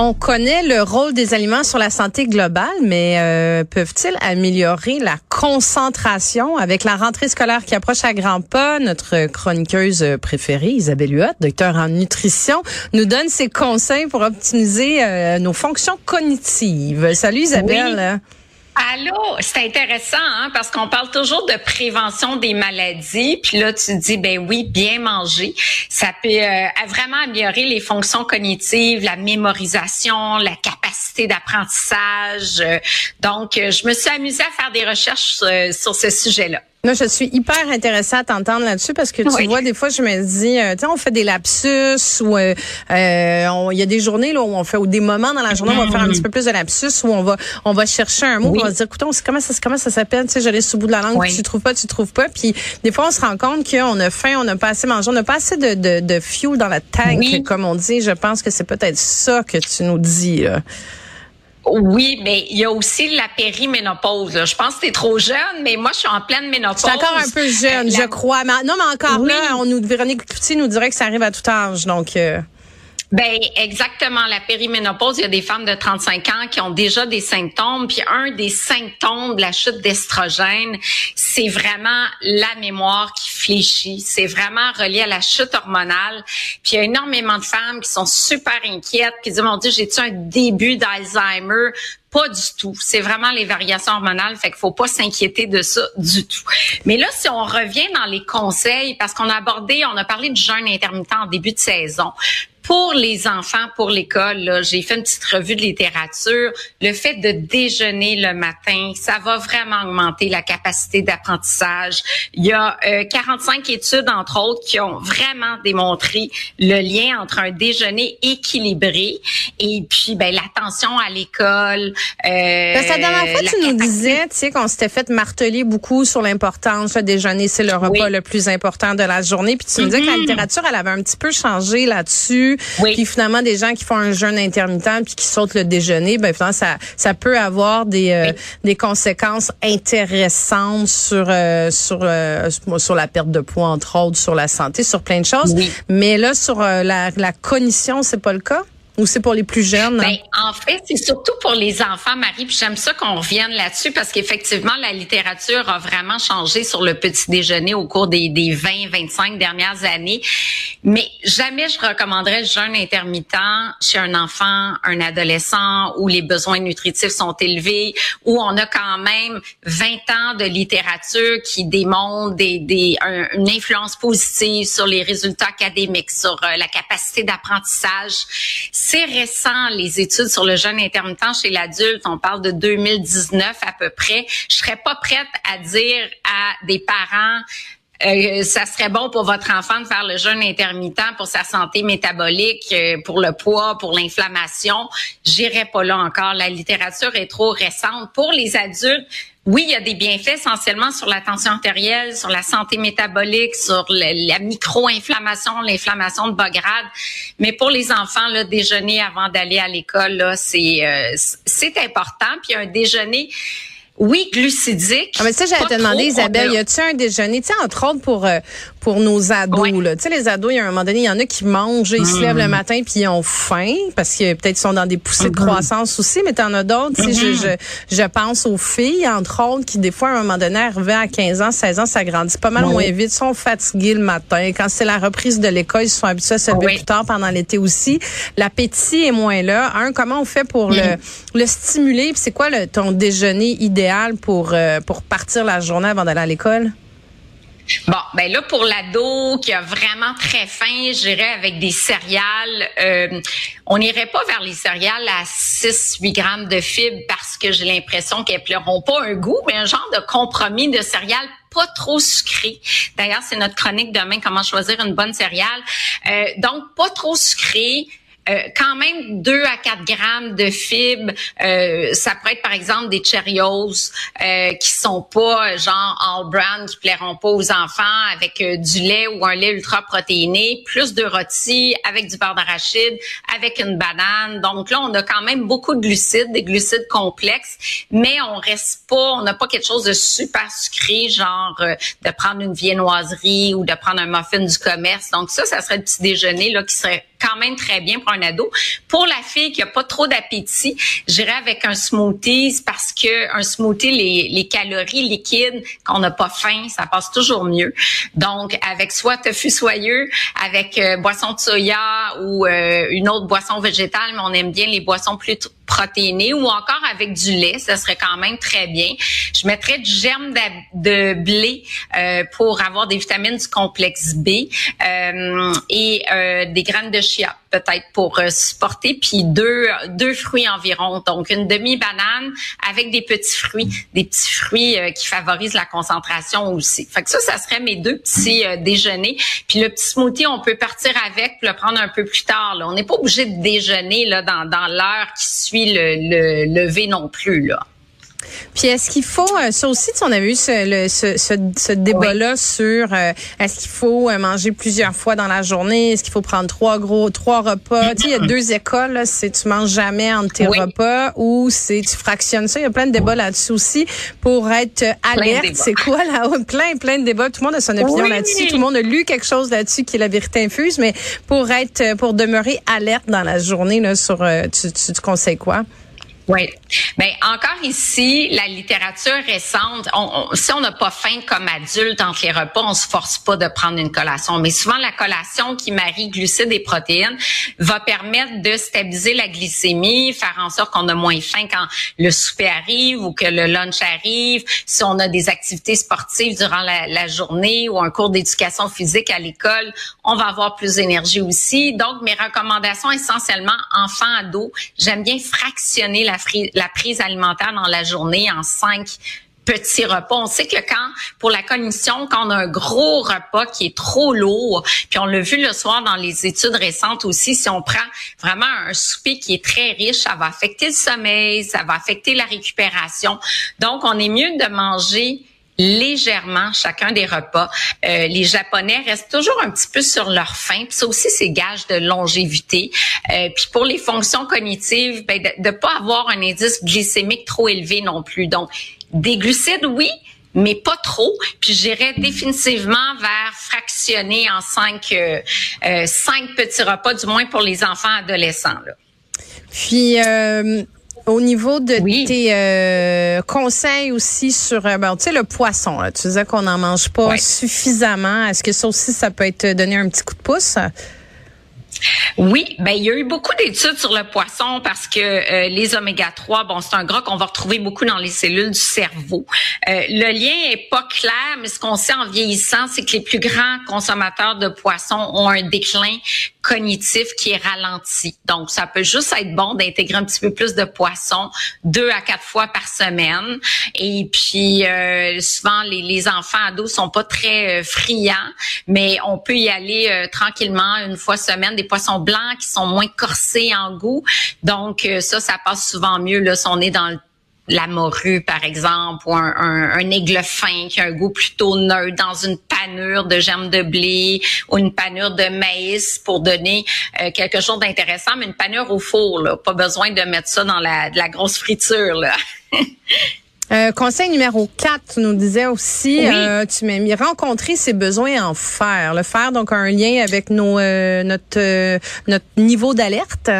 On connaît le rôle des aliments sur la santé globale, mais euh, peuvent-ils améliorer la concentration? Avec la rentrée scolaire qui approche à grands pas? Notre chroniqueuse préférée, Isabelle Huot, docteur en nutrition, nous donne ses conseils pour optimiser euh, nos fonctions cognitives. Salut Isabelle. Allô, c'est intéressant hein, parce qu'on parle toujours de prévention des maladies, puis là tu dis ben oui, bien manger, ça peut euh, vraiment améliorer les fonctions cognitives, la mémorisation, la capacité d'apprentissage. donc, euh, je me suis amusée à faire des recherches euh, sur ce sujet-là. Moi, je suis hyper intéressée à t'entendre là-dessus parce que tu vois, des fois, je me dis, euh, tu sais, on fait des lapsus ou euh, euh, il y a des journées là où on fait ou des moments dans la journée où on va faire un petit peu plus de lapsus où on va on va chercher un mot, on va se dire, écoute, comment ça comment ça s'appelle, tu sais, je l'ai sous bout de la langue, tu trouves pas, tu trouves pas, puis des fois, on se rend compte qu'on a faim, on n'a pas assez mangé, on n'a pas assez de, de, de fuel dans la tank, comme on dit. Je pense que c'est peut-être ça que tu nous dis. Là. Oui, mais il y a aussi la périménopause. Je pense que tu es trop jeune, mais moi, je suis en pleine ménopause. Je suis encore un peu jeune, euh, je crois. Mais, non, mais encore là, on nous, Véronique Cloutier nous dirait que ça arrive à tout âge. Donc, euh... Ben exactement la périménopause, il y a des femmes de 35 ans qui ont déjà des symptômes, puis un des symptômes de la chute d'estrogène, c'est vraiment la mémoire qui fléchit, c'est vraiment relié à la chute hormonale. Puis il y a énormément de femmes qui sont super inquiètes, qui disent mon dieu, j'ai-tu un début d'Alzheimer? Pas du tout. C'est vraiment les variations hormonales, fait qu'il faut pas s'inquiéter de ça du tout. Mais là, si on revient dans les conseils, parce qu'on a abordé, on a parlé du jeûne intermittent en début de saison pour les enfants, pour l'école, j'ai fait une petite revue de littérature. Le fait de déjeuner le matin, ça va vraiment augmenter la capacité d'apprentissage. Il y a 45 euh, études, entre autres, qui ont vraiment démontré le lien entre un déjeuner équilibré et puis ben, l'attention à l'école. Euh, dernière fois, tu nous disais tu sais, qu'on s'était fait marteler beaucoup sur l'importance. Le déjeuner, c'est le repas le plus important de la journée. Puis tu nous disais que la mm-hmm. littérature, elle avait un petit peu changé là-dessus. Oui. Puis finalement, des gens qui font un jeûne intermittent puis qui sautent le déjeuner, ben finalement, ça, ça peut avoir des, euh, des conséquences intéressantes sur euh, sur euh, sur la perte de poids entre autres, sur la santé, sur plein de choses. Mais là, sur la, la cognition, c'est pas le cas? Ou c'est pour les plus jeunes? Ben, en fait, c'est surtout pour les enfants, Marie. Puis j'aime ça qu'on revienne là-dessus parce qu'effectivement, la littérature a vraiment changé sur le petit déjeuner au cours des, des 20, 25 dernières années. Mais jamais je recommanderais le jeûne intermittent chez un enfant, un adolescent où les besoins nutritifs sont élevés, où on a quand même 20 ans de littérature qui démontre des, une influence positive sur les résultats académiques, sur euh, la capacité d'apprentissage c'est récent, les études sur le jeûne intermittent chez l'adulte. On parle de 2019 à peu près. Je serais pas prête à dire à des parents euh, ça serait bon pour votre enfant de faire le jeûne intermittent pour sa santé métabolique, euh, pour le poids, pour l'inflammation. J'irai pas là encore. La littérature est trop récente. Pour les adultes, oui, il y a des bienfaits essentiellement sur la tension artérielle, sur la santé métabolique, sur la micro-inflammation, l'inflammation de bas grade. Mais pour les enfants, le déjeuner avant d'aller à l'école, c'est euh, c'est important. Puis un déjeuner oui, glucidique. Ah, mais ça, j'allais te demander, Isabelle, y a-tu un déjeuner, tu sais, entre autres pour euh, pour nos ados, là. Tu sais, les ados, il y a un moment donné, il y en a qui mangent, ils se lèvent le mm. matin puis ils ont faim parce que peut-être ils sont dans des poussées de mm-hmm. croissance aussi, mais t'en as d'autres, tu sais, je, mm-hmm. je, je, pense aux filles, entre autres, qui des fois, à un moment donné, arrivaient à 15 ans, 16 ans, ça grandit pas mal moins vite, sont fatigués le matin. Quand c'est la reprise de l'école, ils sont habitués à se lever plus tard pendant l'été aussi. L'appétit est moins là. Un, comment on fait pour le, mm. le stimuler? Puis c'est quoi le, ton déjeuner idéal? Pour, euh, pour partir la journée avant d'aller à l'école? Bon, ben là pour l'ado qui a vraiment très faim, j'irais avec des céréales. Euh, on n'irait pas vers les céréales à 6-8 grammes de fibres parce que j'ai l'impression qu'elles pleuront pas un goût, mais un genre de compromis de céréales pas trop sucré. D'ailleurs, c'est notre chronique demain comment choisir une bonne céréale. Euh, donc pas trop sucré, euh, quand même 2 à 4 grammes de fibres. Euh, ça pourrait être par exemple des Cheerios euh, qui sont pas genre all brand, qui plairont pas aux enfants avec du lait ou un lait ultra protéiné, plus de rôti avec du beurre d'arachide, avec une banane. Donc là, on a quand même beaucoup de glucides, des glucides complexes, mais on reste pas, on n'a pas quelque chose de super sucré, genre de prendre une viennoiserie ou de prendre un muffin du commerce. Donc ça, ça serait le petit déjeuner là qui serait quand même très bien pour un Pour la fille qui a pas trop d'appétit, j'irais avec un smoothie parce que un smoothie, les, les calories liquides, quand on n'a pas faim, ça passe toujours mieux. Donc, avec soit tofu soyeux, avec euh, boisson de soya ou euh, une autre boisson végétale, mais on aime bien les boissons plus protéinées ou encore avec du lait, ça serait quand même très bien. Je mettrais du germe de, blé euh, pour avoir des vitamines du complexe B et des graines de chia peut-être pour euh, supporter, puis deux deux fruits environ, donc une demi banane avec des petits fruits, des petits fruits euh, qui favorisent la concentration aussi. Fait que ça, ça serait mes deux petits euh, déjeuners. Puis le petit smoothie, on peut partir avec, puis le prendre un peu plus tard. Là. On n'est pas obligé de déjeuner là dans, dans l'heure qui suit le, le lever non plus là. Puis est-ce qu'il faut, euh, ça aussi, on avait eu ce, ce, ce, débat-là sur euh, est-ce qu'il faut euh, manger plusieurs fois dans la journée, est-ce qu'il faut prendre trois gros, trois repas? tu sais, il y a deux écoles, c'est tu manges jamais entre tes repas ou c'est tu fractionnes ça? Il y a plein de débats là-dessus aussi pour être alerte. C'est quoi là Plein, plein de débats? Tout le monde a son opinion là-dessus. Tout le monde a lu quelque chose là-dessus qui est la vérité infuse, mais pour être, pour demeurer alerte dans la journée là sur, tu, tu, tu conseilles quoi? Oui. Mais ben, encore ici, la littérature récente, on, si on n'a pas faim comme adulte entre les repas, on se force pas de prendre une collation. Mais souvent, la collation qui marie glucides et protéines va permettre de stabiliser la glycémie, faire en sorte qu'on a moins faim quand le souper arrive ou que le lunch arrive. Si on a des activités sportives durant la, la journée ou un cours d'éducation physique à l'école, on va avoir plus d'énergie aussi. Donc, mes recommandations essentiellement enfants-ados, j'aime bien fractionner la la, prise alimentaire dans la journée en cinq petits repas. On sait que quand, pour la cognition, quand on a un gros repas qui est trop lourd, puis on l'a vu le soir dans les études récentes aussi, si on prend vraiment un souper qui est très riche, ça va affecter le sommeil, ça va affecter la récupération. Donc, on est mieux de manger légèrement chacun des repas. Euh, les Japonais restent toujours un petit peu sur leur faim. Puis ça aussi, c'est gage de longévité. Euh, puis pour les fonctions cognitives, ben, de ne pas avoir un indice glycémique trop élevé non plus. Donc, des glucides, oui, mais pas trop. Puis j'irais définitivement vers fractionner en cinq, euh, cinq petits repas, du moins pour les enfants adolescents. Puis au niveau de tes euh, conseils aussi sur euh, ben, tu sais le poisson, là, tu disais qu'on n'en mange pas suffisamment. Est-ce que ça aussi ça peut être donné un petit coup de pouce? Oui, ben il y a eu beaucoup d'études sur le poisson parce que euh, les oméga 3, bon, c'est un gras qu'on va retrouver beaucoup dans les cellules du cerveau. Euh, le lien est pas clair, mais ce qu'on sait en vieillissant, c'est que les plus grands consommateurs de poissons ont un déclin cognitif qui est ralenti. Donc, ça peut juste être bon d'intégrer un petit peu plus de poissons deux à quatre fois par semaine. Et puis, euh, souvent, les, les, enfants ados sont pas très friands, mais on peut y aller tranquillement une fois semaine. Des poissons blancs qui sont moins corsés en goût. Donc euh, ça, ça passe souvent mieux là, si on est dans la morue, par exemple, ou un, aigle fin qui a un goût plutôt neutre dans une panure de germes de blé ou une panure de maïs pour donner euh, quelque chose d'intéressant, mais une panure au four. Pas besoin de mettre ça dans la, la grosse friture, là. Euh, conseil numéro 4, tu nous disais aussi, euh, tu m'as mis rencontrer ses besoins en fer. Le fer, donc, un lien avec nos, euh, notre, notre niveau d'alerte.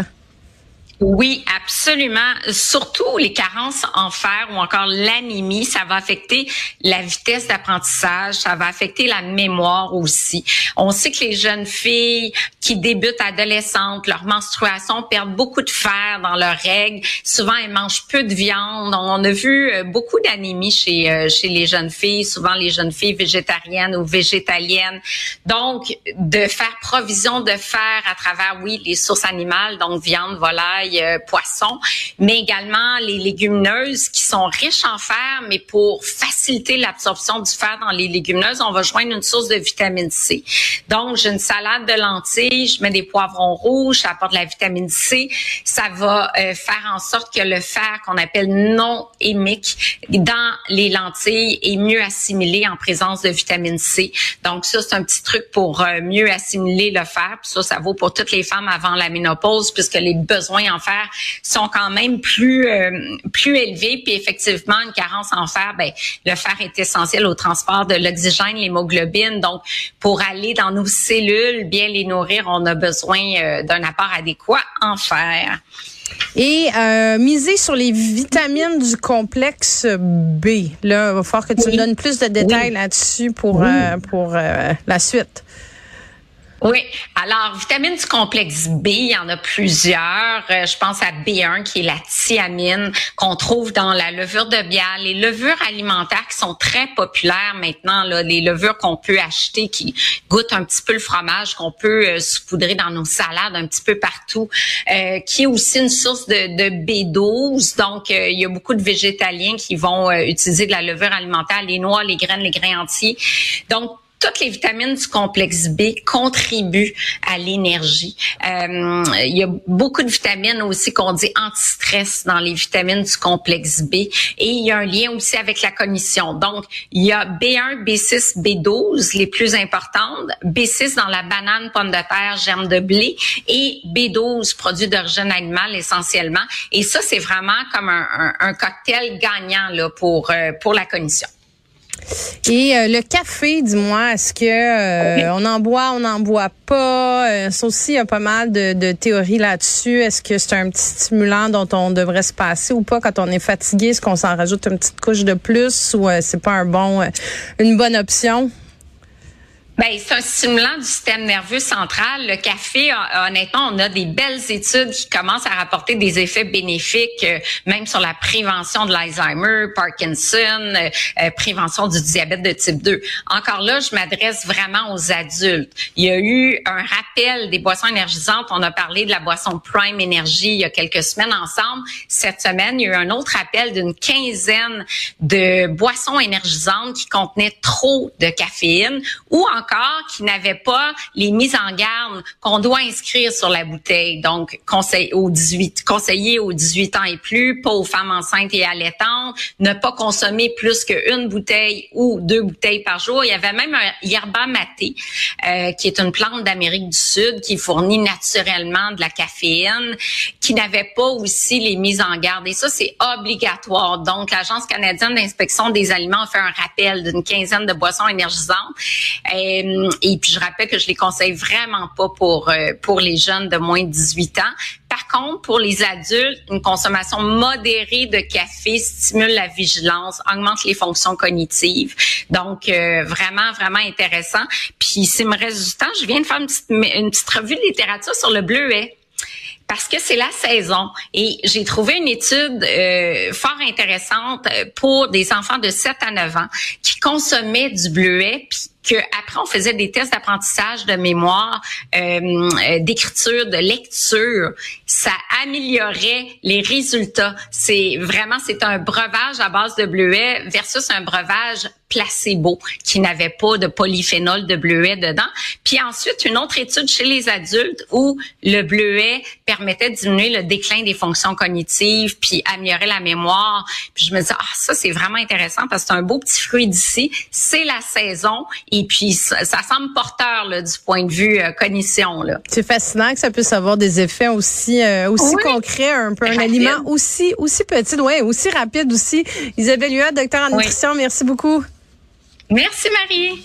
Oui, absolument. Surtout les carences en fer ou encore l'anémie, ça va affecter la vitesse d'apprentissage, ça va affecter la mémoire aussi. On sait que les jeunes filles qui débutent adolescentes, leur menstruation perdent beaucoup de fer dans leurs règles. Souvent, elles mangent peu de viande. On a vu euh, beaucoup d'anémie chez euh, chez les jeunes filles, souvent les jeunes filles végétariennes ou végétaliennes. Donc, de faire provision de fer à travers, oui, les sources animales, donc viande, volaille, euh, poisson, mais également les légumineuses qui sont riches en fer, mais pour faciliter l'absorption du fer dans les légumineuses, on va joindre une source de vitamine C. Donc, j'ai une salade de lentilles, je mets des poivrons rouges, ça apporte de la vitamine C, ça va euh, faire en sorte que le fer qu'on appelle non hémique dans les lentilles est mieux assimilé en présence de vitamine C. Donc ça, c'est un petit truc pour euh, mieux assimiler le fer. Puis ça, ça vaut pour toutes les femmes avant la ménopause, puisque les besoins en fer sont quand même plus euh, plus élevés. Puis effectivement, une carence en fer, ben le fer est essentiel au transport de l'oxygène, l'hémoglobine. Donc pour aller dans nos cellules, bien les nourrir, on a besoin euh, d'un apport adéquat en fer. Et euh, miser sur les vitamines du complexe B. Là, il va falloir que tu me donnes plus de détails là-dessus pour, euh, pour euh, la suite. Oui. Alors, vitamines du complexe B, il y en a plusieurs. Euh, je pense à B1 qui est la thiamine qu'on trouve dans la levure de bière. Les levures alimentaires qui sont très populaires maintenant, là, les levures qu'on peut acheter qui goûtent un petit peu le fromage, qu'on peut euh, saupoudrer dans nos salades un petit peu partout, euh, qui est aussi une source de, de B12. Donc, euh, il y a beaucoup de végétaliens qui vont utiliser de la levure alimentaire, les noix, les graines, les grains entiers. Donc, toutes les vitamines du complexe B contribuent à l'énergie. Euh, il y a beaucoup de vitamines aussi qu'on dit anti-stress dans les vitamines du complexe B. Et il y a un lien aussi avec la cognition. Donc, il y a B1, B6, B12, les plus importantes. B6 dans la banane, pomme de terre, germe de blé. Et B12, produits d'origine animale essentiellement. Et ça, c'est vraiment comme un, un, cocktail gagnant là, pour, euh, pour la cognition. Et euh, le café, dis-moi, est-ce que euh, on en boit, on n'en boit pas? Euh, ça aussi, il y a pas mal de, théories là-dessus. Est-ce que c'est un petit stimulant dont on devrait se passer ou pas quand on est fatigué? Est-ce qu'on s'en rajoute une petite couche de plus ou c'est pas une bonne option? Ben, c'est un stimulant du système nerveux central. Le café, honnêtement, on a des belles études qui commencent à rapporter des effets bénéfiques, euh, même sur la prévention de l'Alzheimer, Parkinson, euh, euh, prévention du diabète de type 2. Encore là, je m'adresse vraiment aux adultes. Il y a eu un rappel des boissons énergisantes. On a parlé de la boisson Prime Energy il y a quelques semaines ensemble. Cette semaine, il y a eu un autre rappel d'une quinzaine de boissons énergisantes qui contenaient trop de caféine ou encore qui n'avait pas les mises en garde qu'on doit inscrire sur la bouteille. Donc, conseil aux 18, conseiller aux 18 ans et plus, pas aux femmes enceintes et allaitantes, ne pas consommer plus qu'une bouteille ou deux bouteilles par jour. Il y avait même un yerba maté, euh, qui est une plante d'Amérique du Sud qui fournit naturellement de la caféine, qui n'avait pas aussi les mises en garde. Et ça, c'est obligatoire. Donc, l'Agence canadienne d'inspection des aliments a fait un rappel d'une quinzaine de boissons énergisantes. Euh, et puis je rappelle que je les conseille vraiment pas pour euh, pour les jeunes de moins de 18 ans. Par contre, pour les adultes, une consommation modérée de café stimule la vigilance, augmente les fonctions cognitives. Donc, euh, vraiment, vraiment intéressant. Puis, s'il me reste du temps, je viens de faire une petite, une petite revue de littérature sur le bleuet parce que c'est la saison et j'ai trouvé une étude euh, fort intéressante pour des enfants de 7 à 9 ans qui consommaient du bleuet puis après on faisait des tests d'apprentissage de mémoire, euh, d'écriture, de lecture, ça améliorait les résultats. C'est vraiment c'est un breuvage à base de bleuet versus un breuvage placebo qui n'avait pas de polyphénol de bleuet dedans. Puis ensuite une autre étude chez les adultes où le bleuet permettait de diminuer le déclin des fonctions cognitives puis améliorer la mémoire. Puis je me dis ah ça c'est vraiment intéressant parce que c'est un beau petit fruit d'ici, c'est la saison et puis ça, semble porteur là, du point de vue euh, cognition. C'est fascinant que ça puisse avoir des effets aussi euh, aussi concrets, un peu un aliment aussi aussi petit, ouais, aussi rapide aussi. Isabelle Huot, docteur en nutrition, merci beaucoup. Merci Marie.